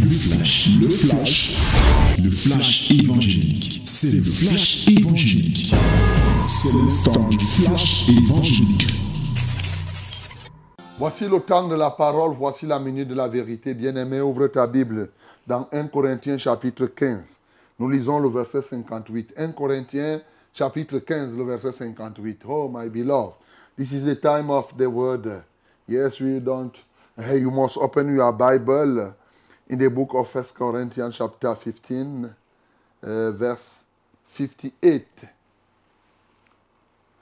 Le flash, le flash, le flash évangélique. C'est le flash évangélique. C'est le temps du flash évangélique. Voici le temps de la parole, voici la minute de la vérité. Bien-aimé, ouvre ta Bible dans 1 Corinthiens chapitre 15. Nous lisons le verset 58. 1 Corinthiens chapitre 15, le verset 58. Oh, my beloved, this is the time of the word. Yes, we don't. Hey, you must open your Bible in the book of 1 Corinthians chapter 15, uh, verse 58.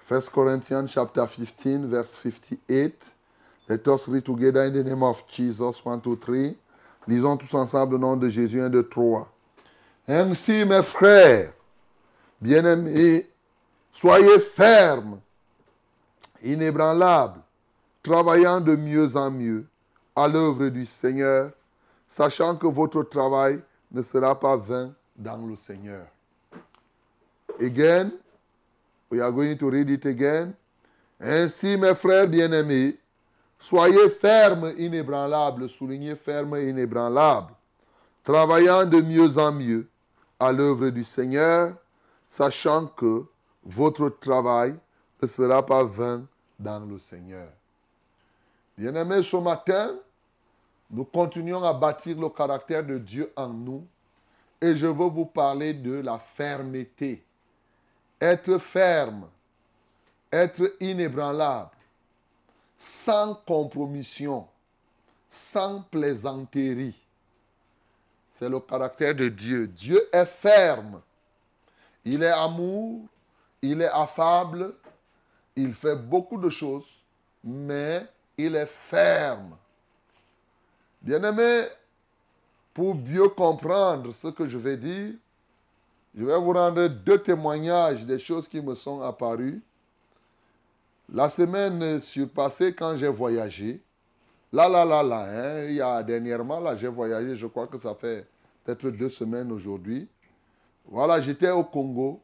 1 Corinthians chapter 15, verse 58. Let us read together in the name of Jesus. 1, 2, 3. Lisons tous ensemble le nom de Jésus 1, 2, 3. Ainsi, mes frères, bien-aimés, soyez fermes, inébranlables, travaillant de mieux en mieux à l'œuvre du Seigneur, sachant que votre travail ne sera pas vain dans le Seigneur. Again, we are going to read it again. Ainsi, mes frères bien-aimés, soyez fermes, inébranlables, soulignez fermes inébranlables, travaillant de mieux en mieux à l'œuvre du Seigneur, sachant que votre travail ne sera pas vain dans le Seigneur. Bien-aimés, ce matin, nous continuons à bâtir le caractère de Dieu en nous et je veux vous parler de la fermeté. Être ferme, être inébranlable, sans compromission, sans plaisanterie. C'est le caractère de Dieu. Dieu est ferme. Il est amour, il est affable, il fait beaucoup de choses, mais il est ferme. Bien-aimé, pour mieux comprendre ce que je vais dire, je vais vous rendre deux témoignages des choses qui me sont apparues. La semaine surpassée, quand j'ai voyagé, là, là, là, là, hein, il y a dernièrement, là, j'ai voyagé, je crois que ça fait peut-être deux semaines aujourd'hui. Voilà, j'étais au Congo.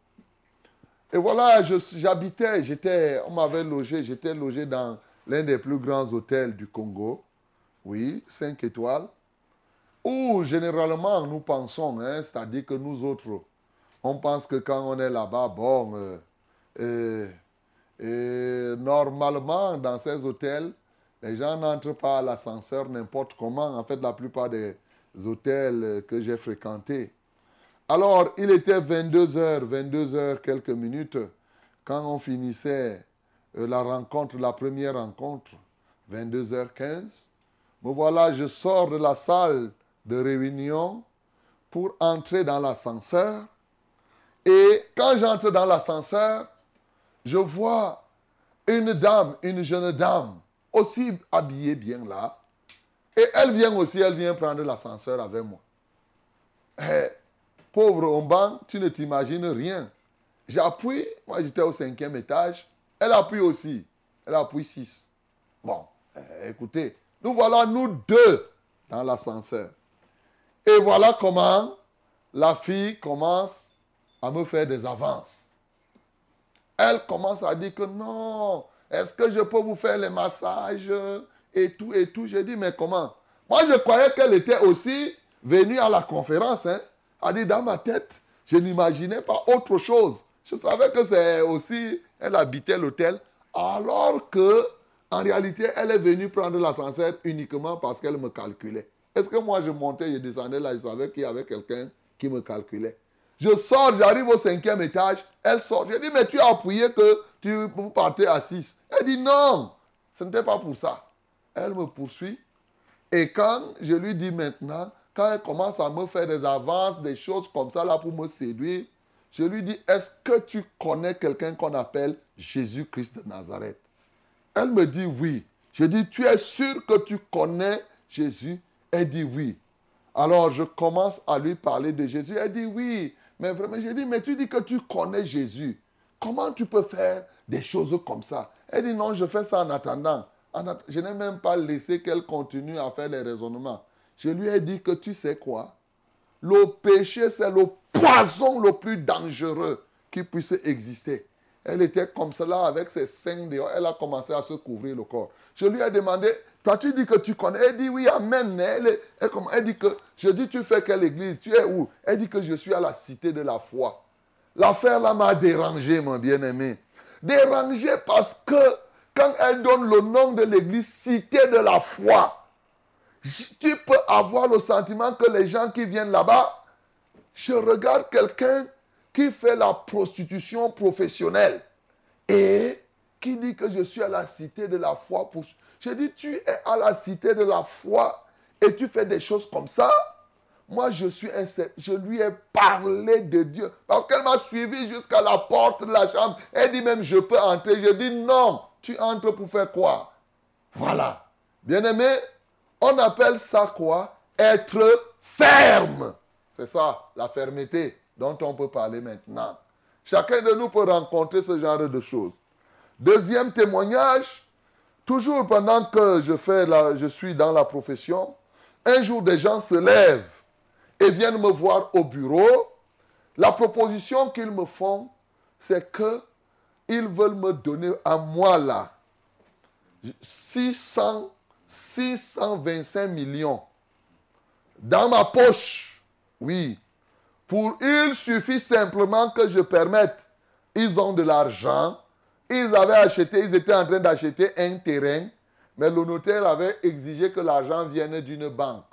Et voilà, j'habitais, j'étais, on m'avait logé, j'étais logé dans l'un des plus grands hôtels du Congo. Oui, cinq étoiles. Où généralement nous pensons, hein, c'est-à-dire que nous autres, on pense que quand on est là-bas, bon, euh, euh, et normalement dans ces hôtels, les gens n'entrent pas à l'ascenseur n'importe comment. En fait, la plupart des hôtels que j'ai fréquentés. Alors, il était 22h, 22h quelques minutes, quand on finissait euh, la rencontre, la première rencontre, 22h15. Me voilà, je sors de la salle de réunion pour entrer dans l'ascenseur. Et quand j'entre dans l'ascenseur, je vois une dame, une jeune dame, aussi habillée bien là. Et elle vient aussi, elle vient prendre l'ascenseur avec moi. Eh, pauvre Omban, tu ne t'imagines rien. J'appuie, moi j'étais au cinquième étage, elle appuie aussi. Elle appuie six. Bon, eh, écoutez, nous voilà nous deux dans l'ascenseur. Et voilà comment la fille commence à me faire des avances. Elle commence à dire que non, est-ce que je peux vous faire les massages et tout et tout? J'ai dit, mais comment? Moi, je croyais qu'elle était aussi venue à la conférence. Hein. Elle dit, dans ma tête, je n'imaginais pas autre chose. Je savais que c'est aussi, elle habitait l'hôtel, alors que, en réalité, elle est venue prendre l'ascenseur uniquement parce qu'elle me calculait. Est-ce que moi, je montais, je descendais là, je savais qu'il y avait quelqu'un qui me calculait. Je sors, j'arrive au cinquième étage, elle sort. Je dis, mais tu as appuyé que tu, vous partez à 6. Elle dit, non, ce n'était pas pour ça. Elle me poursuit. Et quand je lui dis maintenant, quand elle commence à me faire des avances, des choses comme ça là pour me séduire, je lui dis, est-ce que tu connais quelqu'un qu'on appelle Jésus-Christ de Nazareth? Elle me dit oui. Je dis, tu es sûr que tu connais Jésus? Elle dit oui. Alors je commence à lui parler de Jésus. Elle dit oui. Mais vraiment, j'ai dit, mais tu dis que tu connais Jésus. Comment tu peux faire des choses comme ça? Elle dit, non, je fais ça en attendant. Je n'ai même pas laissé qu'elle continue à faire les raisonnements. Je lui ai dit que tu sais quoi? Le péché, c'est le poison le plus dangereux qui puisse exister. Elle était comme cela avec ses seins dehors. Elle a commencé à se couvrir le corps. Je lui ai demandé, toi tu dis que tu connais? Elle dit oui, amen. Elle, elle, dit que, je dis tu fais quelle église? Tu es où? Elle dit que je suis à la cité de la foi. L'affaire là m'a dérangé, mon bien-aimé. Dérangé parce que quand elle donne le nom de l'église, cité de la foi, tu peux avoir le sentiment que les gens qui viennent là-bas, je regarde quelqu'un qui fait la prostitution professionnelle et qui dit que je suis à la cité de la foi. Je dis, tu es à la cité de la foi et tu fais des choses comme ça? Moi, je suis un... Je lui ai parlé de Dieu parce qu'elle m'a suivi jusqu'à la porte de la chambre. Elle dit même, je peux entrer. Je dis, non, tu entres pour faire quoi? Voilà. Bien-aimé, on appelle ça quoi? Être ferme. C'est ça, la fermeté dont on peut parler maintenant. Chacun de nous peut rencontrer ce genre de choses. Deuxième témoignage, toujours pendant que je, fais je suis dans la profession, un jour des gens se lèvent et viennent me voir au bureau. La proposition qu'ils me font, c'est que ils veulent me donner à moi là 600, 625 millions dans ma poche. Oui, pour, il suffit simplement que je permette. Ils ont de l'argent. Ils avaient acheté, ils étaient en train d'acheter un terrain, mais le notaire avait exigé que l'argent vienne d'une banque.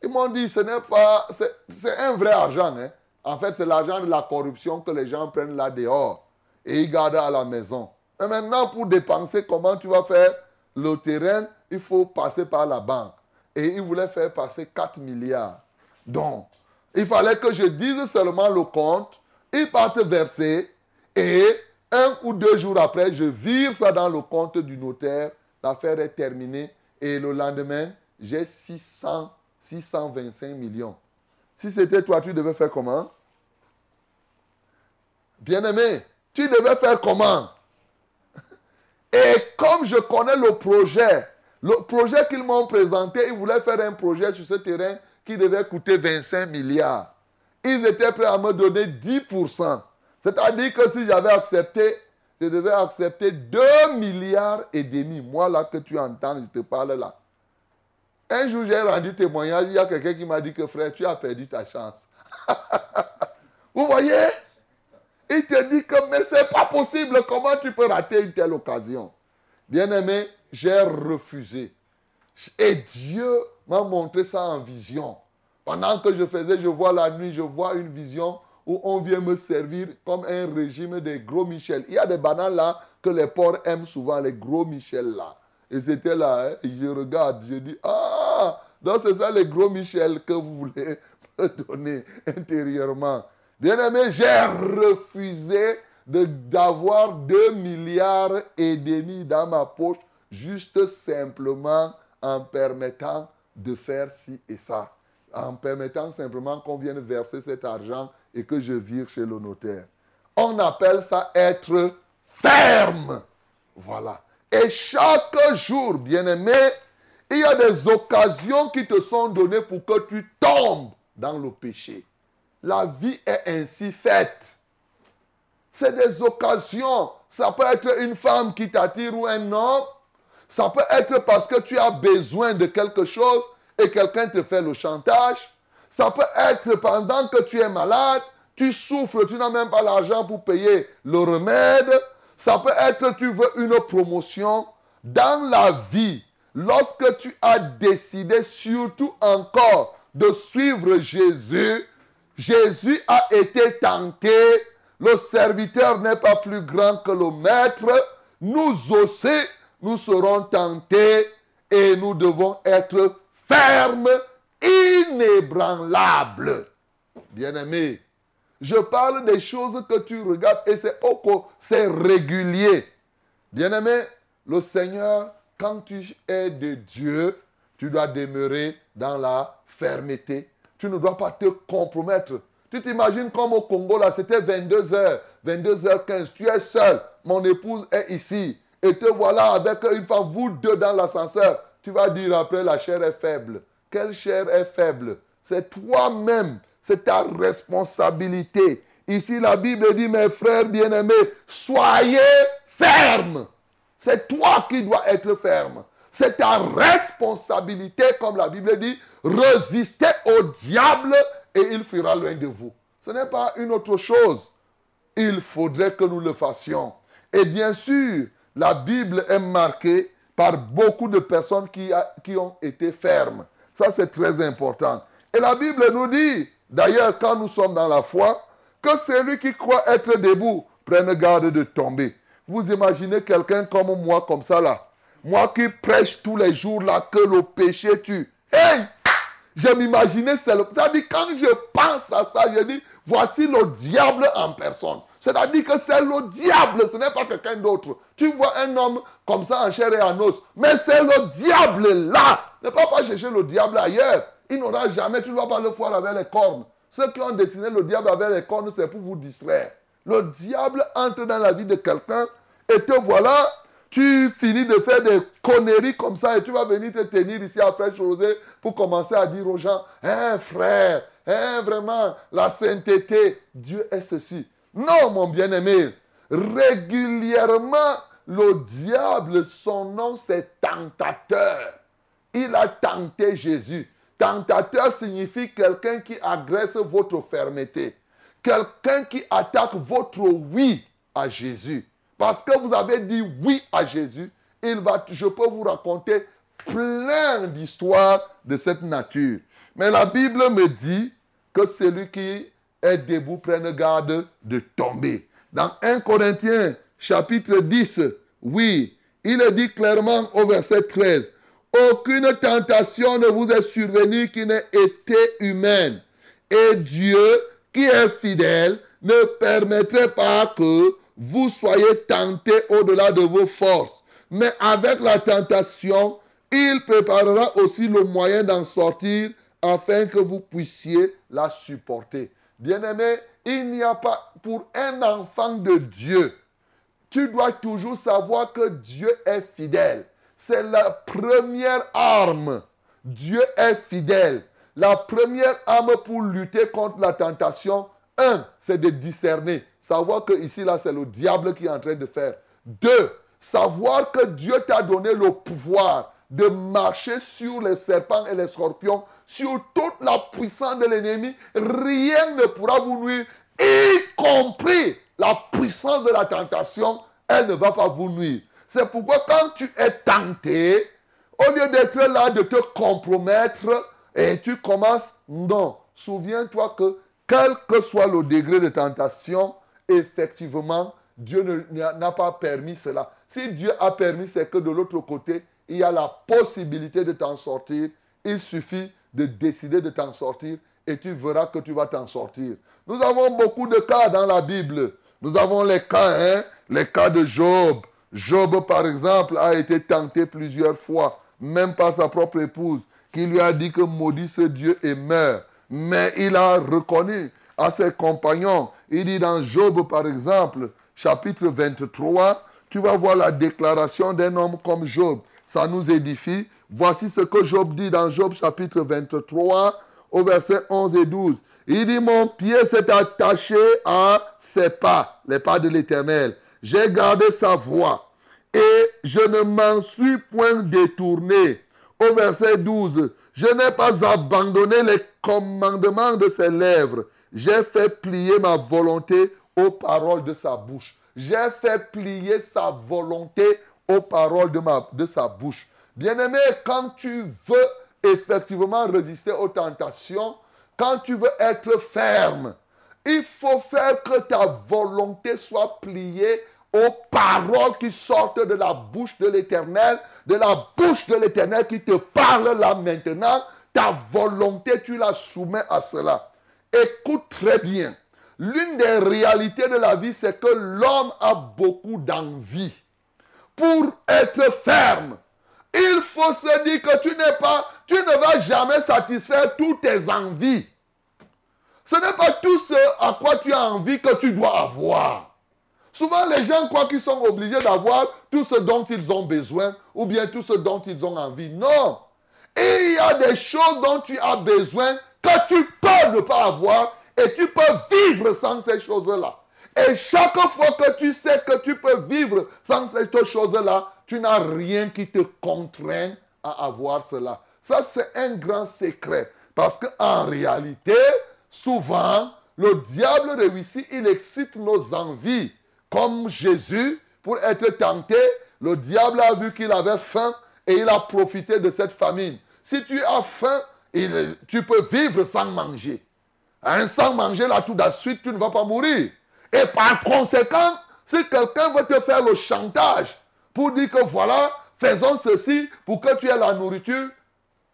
Ils m'ont dit, ce n'est pas, c'est un vrai argent. Hein. En fait, c'est l'argent de la corruption que les gens prennent là dehors et ils gardent à la maison. Mais maintenant, pour dépenser, comment tu vas faire? Le terrain, il faut passer par la banque. Et ils voulaient faire passer 4 milliards. Donc, il fallait que je dise seulement le compte. Ils partent verser et un ou deux jours après, je vire ça dans le compte du notaire. L'affaire est terminée et le lendemain, j'ai 600, 625 millions. Si c'était toi, tu devais faire comment? Bien-aimé, tu devais faire comment? Et comme je connais le projet, le projet qu'ils m'ont présenté, ils voulaient faire un projet sur ce terrain qui devait coûter 25 milliards. Ils étaient prêts à me donner 10%. C'est-à-dire que si j'avais accepté, je devais accepter 2 milliards et demi. Moi, là, que tu entends, je te parle là. Un jour, j'ai rendu témoignage. Il y a quelqu'un qui m'a dit que frère, tu as perdu ta chance. Vous voyez? Il te dit que, mais c'est pas possible. Comment tu peux rater une telle occasion? Bien-aimé, j'ai refusé. Et Dieu m'a montré ça en vision. Pendant que je faisais, je vois la nuit, je vois une vision où on vient me servir comme un régime des gros Michel. Il y a des bananes là que les porcs aiment souvent, les gros Michel là. Et c'était là, hein, je regarde, je dis, ah, donc c'est ça les gros Michel que vous voulez me donner intérieurement. Bien aimé, j'ai refusé d'avoir 2 milliards et demi dans ma poche, juste simplement en permettant de faire ci et ça, en permettant simplement qu'on vienne verser cet argent et que je vire chez le notaire. On appelle ça être ferme. Voilà. Et chaque jour, bien-aimé, il y a des occasions qui te sont données pour que tu tombes dans le péché. La vie est ainsi faite. C'est des occasions. Ça peut être une femme qui t'attire ou un homme. Ça peut être parce que tu as besoin de quelque chose et quelqu'un te fait le chantage. Ça peut être pendant que tu es malade, tu souffres, tu n'as même pas l'argent pour payer le remède. Ça peut être tu veux une promotion. Dans la vie, lorsque tu as décidé surtout encore de suivre Jésus, Jésus a été tenté. Le serviteur n'est pas plus grand que le maître. Nous aussi, nous serons tentés et nous devons être fermes, inébranlables. Bien-aimé, je parle des choses que tu regardes et c'est c'est régulier. Bien-aimé, le Seigneur, quand tu es de Dieu, tu dois demeurer dans la fermeté. Tu ne dois pas te compromettre. Tu t'imagines comme au Congo, là, c'était 22h, 22h15. Tu es seul, mon épouse est ici et te voilà avec une femme, vous deux dans l'ascenseur, tu vas dire après la chair est faible. Quelle chair est faible? C'est toi-même, c'est ta responsabilité. Ici, la Bible dit, mes frères bien-aimés, soyez fermes. C'est toi qui dois être ferme. C'est ta responsabilité, comme la Bible dit, résister au diable et il fuira loin de vous. Ce n'est pas une autre chose. Il faudrait que nous le fassions. Et bien sûr, la Bible est marquée par beaucoup de personnes qui, qui ont été fermes. Ça, c'est très important. Et la Bible nous dit, d'ailleurs, quand nous sommes dans la foi, que celui qui croit être debout prenne garde de tomber. Vous imaginez quelqu'un comme moi, comme ça là. Moi qui prêche tous les jours là que le péché tue. Hey! Je m'imaginais, c'est-à-dire quand je pense à ça, je dis, voici le diable en personne. C'est-à-dire que c'est le diable, ce n'est pas quelqu'un d'autre. Tu vois un homme comme ça en chair et en os, mais c'est le diable là. Ne pas chercher le diable ailleurs. Il n'aura jamais, tu ne dois pas le voir avec les cornes. Ceux qui ont dessiné le diable avec les cornes, c'est pour vous distraire. Le diable entre dans la vie de quelqu'un et te voilà, tu finis de faire des conneries comme ça et tu vas venir te tenir ici à faire José pour commencer à dire aux gens, hein frère, hein vraiment, la sainteté, Dieu est ceci. Non, mon bien-aimé, régulièrement, le diable, son nom c'est tentateur. Il a tenté Jésus. Tentateur signifie quelqu'un qui agresse votre fermeté. Quelqu'un qui attaque votre oui à Jésus. Parce que vous avez dit oui à Jésus, il va, je peux vous raconter plein d'histoires de cette nature. Mais la Bible me dit que celui qui est debout prenne garde de tomber. Dans 1 Corinthiens chapitre 10, oui, il est dit clairement au verset 13, aucune tentation ne vous est survenue qui n'ait été humaine. Et Dieu, qui est fidèle, ne permettrait pas que vous soyez tentés au-delà de vos forces. Mais avec la tentation, il préparera aussi le moyen d'en sortir afin que vous puissiez la supporter. Bien-aimé, il n'y a pas pour un enfant de Dieu, tu dois toujours savoir que Dieu est fidèle. C'est la première arme. Dieu est fidèle. La première arme pour lutter contre la tentation, un, c'est de discerner Savoir que ici, là, c'est le diable qui est en train de faire. Deux, savoir que Dieu t'a donné le pouvoir de marcher sur les serpents et les scorpions, sur toute la puissance de l'ennemi. Rien ne pourra vous nuire, y compris la puissance de la tentation. Elle ne va pas vous nuire. C'est pourquoi quand tu es tenté, au lieu d'être là, de te compromettre, et tu commences, non, souviens-toi que quel que soit le degré de tentation, effectivement, Dieu n'a pas permis cela. Si Dieu a permis, c'est que de l'autre côté, il y a la possibilité de t'en sortir. Il suffit de décider de t'en sortir et tu verras que tu vas t'en sortir. Nous avons beaucoup de cas dans la Bible. Nous avons les cas, hein, les cas de Job. Job, par exemple, a été tenté plusieurs fois, même par sa propre épouse, qui lui a dit que maudit ce Dieu et meurt. Mais il a reconnu à ses compagnons il dit dans Job, par exemple, chapitre 23, tu vas voir la déclaration d'un homme comme Job. Ça nous édifie. Voici ce que Job dit dans Job, chapitre 23, au verset 11 et 12. Il dit, mon pied s'est attaché à ses pas, les pas de l'Éternel. J'ai gardé sa voix et je ne m'en suis point détourné. Au verset 12, je n'ai pas abandonné les commandements de ses lèvres. J'ai fait plier ma volonté aux paroles de sa bouche. J'ai fait plier sa volonté aux paroles de, ma, sa bouche. Bien-aimé, quand tu veux effectivement résister aux tentations, quand tu veux être ferme, il faut faire que ta volonté soit pliée aux paroles qui sortent de la bouche de l'Éternel, de la bouche de l'Éternel qui te parle là maintenant. Ta volonté, tu la soumets à cela. Écoute très bien. L'une des réalités de la vie, c'est que l'homme a beaucoup d'envie. Pour être ferme, il faut se dire que tu n'es pas, tu ne vas jamais satisfaire toutes tes envies. Ce n'est pas tout ce à quoi tu as envie que tu dois avoir. Souvent, les gens croient qu'ils sont obligés d'avoir tout ce dont ils ont besoin ou bien tout ce dont ils ont envie. Non. il y a des choses dont tu as besoin que tu peux ne pas avoir Et tu peux vivre sans ces choses-là. Et chaque fois que tu sais que tu peux vivre sans cette chose-là, tu n'as rien qui te contraint à avoir cela. Ça, c'est un grand secret. Parce qu'en réalité, souvent, le diable réussit, il excite nos envies. Comme Jésus, pour être tenté, le diable a vu qu'il avait faim et il a profité de cette famine. Si tu as faim, tu peux vivre sans manger. Hein, sans manger, là, tout de suite, tu ne vas pas mourir. Et par conséquent, si quelqu'un veut te faire le chantage pour dire que voilà, faisons ceci pour que tu aies la nourriture,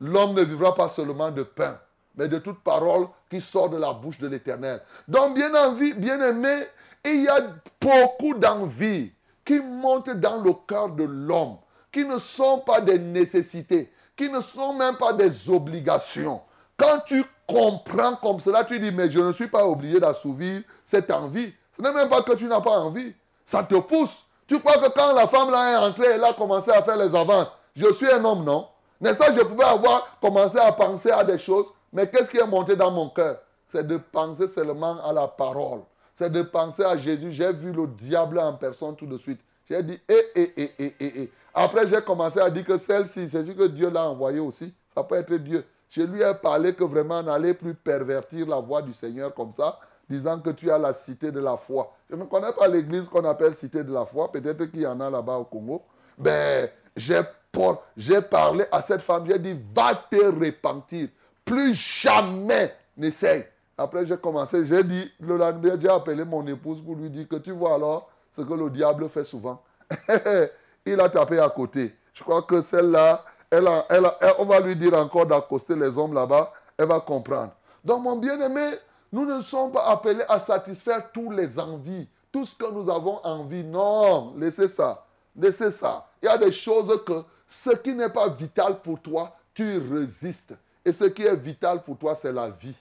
l'homme ne vivra pas seulement de pain, mais de toute parole qui sort de la bouche de l'Éternel. Donc, bien, envie, bien aimé, il y a beaucoup d'envie qui montent dans le cœur de l'homme, qui ne sont pas des nécessités, qui ne sont même pas des obligations. Quand tu comprends comme cela, tu dis, mais je ne suis pas obligé d'assouvir cette envie. Ce n'est même pas que tu n'as pas envie. Ça te pousse. Tu crois que quand la femme est entrée, elle a commencé à faire les avances. Je suis un homme, non N'est-ce pas, je pouvais avoir commencé à penser à des choses, mais qu'est-ce qui est monté dans mon cœur? C'est de penser seulement à la parole. C'est de penser à Jésus. J'ai vu le diable en personne tout de suite. J'ai dit, eh, eh, eh, eh, eh, eh. Après, j'ai commencé à dire que celle-ci, c'est ce que Dieu l'a envoyé aussi. Ça peut être Dieu. Je lui ai parlé que vraiment, n'allait plus pervertir la voix du Seigneur comme ça disant que tu as la cité de la foi. Je ne connais pas l'église qu'on appelle cité de la foi. Peut-être qu'il y en a là-bas au Congo. Ben, j'ai parlé à cette femme. J'ai dit, va te repentir. Plus jamais n'essaye. Après, j'ai commencé. J'ai dit, le lendemain, j'ai appelé mon épouse pour lui dire que tu vois alors ce que le diable fait souvent. Il a tapé à côté. Je crois que celle-là, elle elle on va lui dire encore d'accoster les hommes là-bas. Elle va comprendre. Donc, mon bien-aimé, nous ne sommes pas appelés à satisfaire tous les envies, tout ce que nous avons envie. Non, laissez ça. Laissez ça. Il y a des choses que ce qui n'est pas vital pour toi, tu résistes. Et ce qui est vital pour toi, c'est la vie.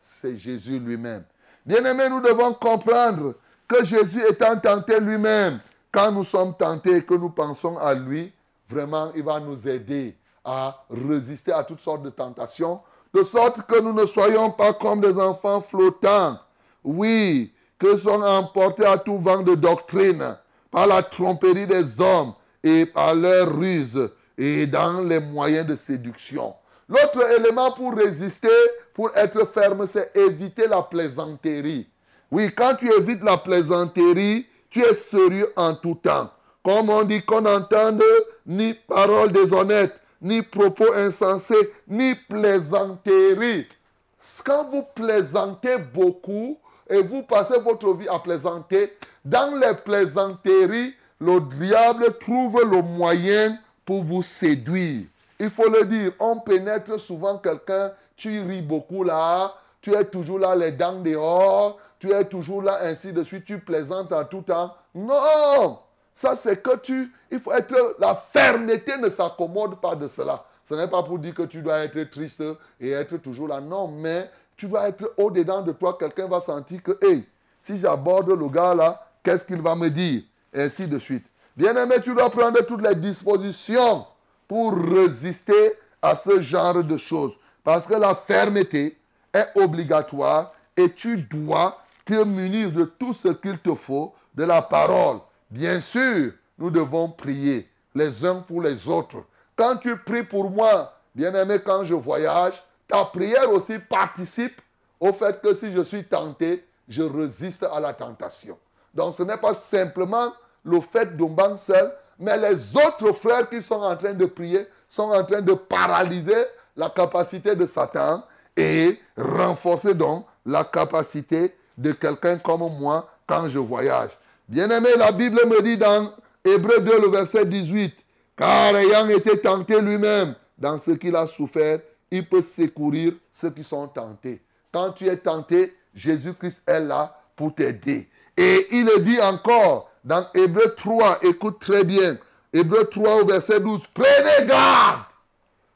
C'est Jésus lui-même. Bien-aimés, nous devons comprendre que Jésus étant tenté lui-même, quand nous sommes tentés et que nous pensons à lui, vraiment, il va nous aider à résister à toutes sortes de tentations de sorte que nous ne soyons pas comme des enfants flottants, oui, que sont emportés à tout vent de doctrine par la tromperie des hommes et par leur ruse et dans les moyens de séduction. L'autre élément pour résister, pour être ferme, c'est éviter la plaisanterie. Oui, quand tu évites la plaisanterie, tu es sérieux en tout temps. Comme on dit qu'on n'entende ni parole déshonnête, ni propos insensés, ni plaisanteries. Quand vous plaisantez beaucoup et vous passez votre vie à plaisanter, dans les plaisanteries, le diable trouve le moyen pour vous séduire. Il faut le dire, on pénètre souvent quelqu'un, tu ris beaucoup là, tu es toujours là les dents dehors, tu es toujours là ainsi de suite, tu plaisantes en tout temps. Non, ça, c'est que tu, il faut être, la fermeté ne s'accommode pas de cela. Ce n'est pas pour dire que tu dois être triste et être toujours là. Non, mais tu dois être au-dedans de toi. Quelqu'un va sentir que, hey, si j'aborde le gars là, qu'est-ce qu'il va me dire? Ainsi de suite. Bien-aimé, tu dois prendre toutes les dispositions pour résister à ce genre de choses. Parce que la fermeté est obligatoire et tu dois te munir de tout ce qu'il te faut, de la parole, Bien sûr, nous devons prier les uns pour les autres. Quand tu pries pour moi, bien-aimé, quand je voyage, ta prière aussi participe au fait que si je suis tenté, je résiste à la tentation. Donc ce n'est pas simplement le fait d'un seul, mais les autres frères qui sont en train de prier sont en train de paralyser la capacité de Satan et renforcer donc la capacité de quelqu'un comme moi quand je voyage. Bien-aimé, la Bible me dit dans Hébreu 2, le verset 18, car ayant été tenté lui-même dans ce qu'il a souffert, il peut secourir ceux qui sont tentés. Quand tu es tenté, Jésus-Christ est là pour t'aider. Et il le dit encore dans Hébreu 3, écoute très bien, Hébreu 3 au verset 12, prenez garde.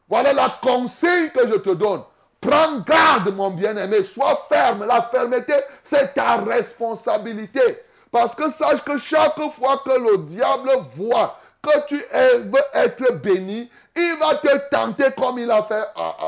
Voilà la consigne que je te donne. Prends garde, mon bien-aimé, sois ferme. La fermeté, c'est ta responsabilité. Parce que sache que chaque fois que le diable voit que tu veux être béni, il va te tenter comme il a fait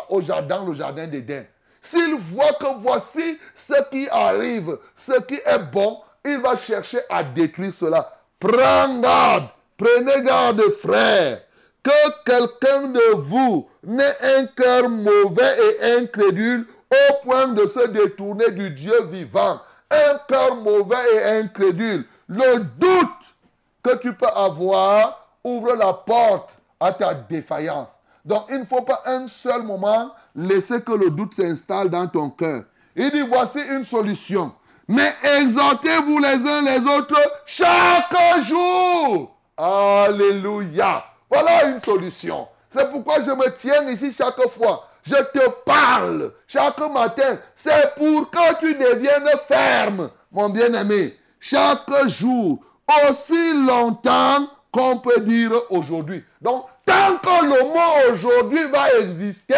au jardin, le jardin d'Éden. S'il voit que voici ce qui arrive, ce qui est bon, il va chercher à détruire cela. Prends garde, prenez garde frère, que quelqu'un de vous n'ait un cœur mauvais et incrédule au point de se détourner du Dieu vivant. Un cœur mauvais et incrédule. Le doute que tu peux avoir ouvre la porte à ta défaillance. Donc il ne faut pas un seul moment laisser que le doute s'installe dans ton cœur. Il dit, voici une solution. Mais exhortez-vous les uns les autres chaque jour. Alléluia. Voilà une solution. C'est pourquoi je me tiens ici chaque fois. Je te parle chaque matin. C'est pour que tu deviennes ferme, mon bien-aimé. Chaque jour, aussi longtemps qu'on peut dire aujourd'hui. Donc, tant que le mot aujourd'hui va exister,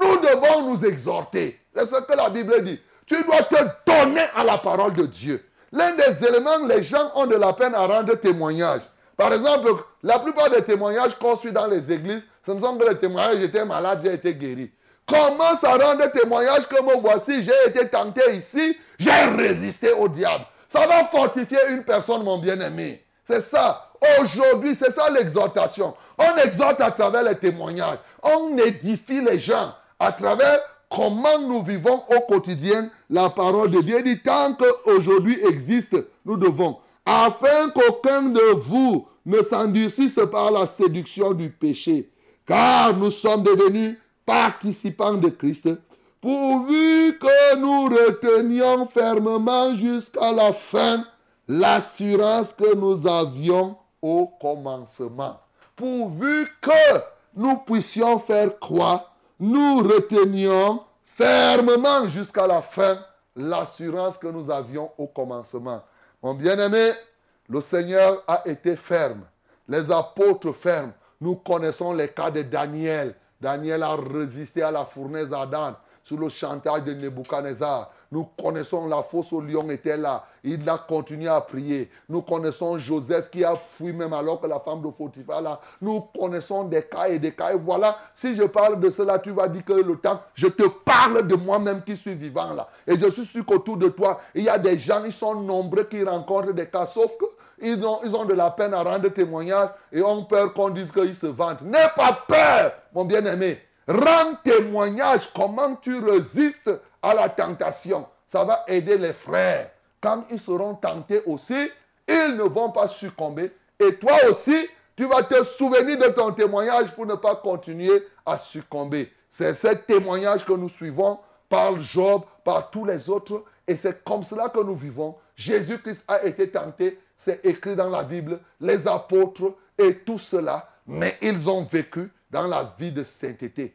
nous devons nous exhorter. C'est ce que la Bible dit. Tu dois te donner à la parole de Dieu. L'un des éléments, les gens ont de la peine à rendre témoignage. Par exemple, la plupart des témoignages qu'on suit dans les églises, ce ne sont que les témoignages j'étais malade, j'ai été guéri. Comment ça rend témoignage que me voici, j'ai été tenté ici, j'ai résisté au diable. Ça va fortifier une personne, mon bien-aimé. C'est ça. Aujourd'hui, c'est ça l'exhortation. On exhorte à travers les témoignages. On édifie les gens à travers comment nous vivons au quotidien la parole de Dieu. Dit, tant qu'aujourd'hui existe, nous devons, afin qu'aucun de vous ne s'endurcisse par la séduction du péché, car nous sommes devenus participants de Christ, pourvu que nous retenions fermement jusqu'à la fin l'assurance que nous avions au commencement. Pourvu que nous puissions faire quoi Nous retenions fermement jusqu'à la fin l'assurance que nous avions au commencement. Mon bien-aimé, le Seigneur a été ferme. Les apôtres fermes. Nous connaissons les cas de Daniel. Daniel a résisté à la fournaise d'Adam sous le chantage de Nebuchadnezzar. Nous connaissons la fosse au lion était là. Il a continué à prier. Nous connaissons Joseph qui a fui même alors que la femme de Potiphar là. Nous connaissons des cas et des cas. Et voilà, si je parle de cela, tu vas dire que le temps, je te parle de moi-même qui suis vivant là. Et je suis sûr qu'autour de toi, il y a des gens, ils sont nombreux qui rencontrent des cas. Sauf que ils ont, ils ont de la peine à rendre témoignage et ont peur qu'on dise qu'ils se vantent. N'aie pas peur, mon bien-aimé. Rends témoignage comment tu résistes à la tentation. Ça va aider les frères. Quand ils seront tentés aussi, ils ne vont pas succomber. Et toi aussi, tu vas te souvenir de ton témoignage pour ne pas continuer à succomber. C'est ce témoignage que nous suivons par Job, par tous les autres. Et c'est comme cela que nous vivons. Jésus-Christ a été tenté, c'est écrit dans la Bible, les apôtres et tout cela, mais ils ont vécu dans la vie de sainteté.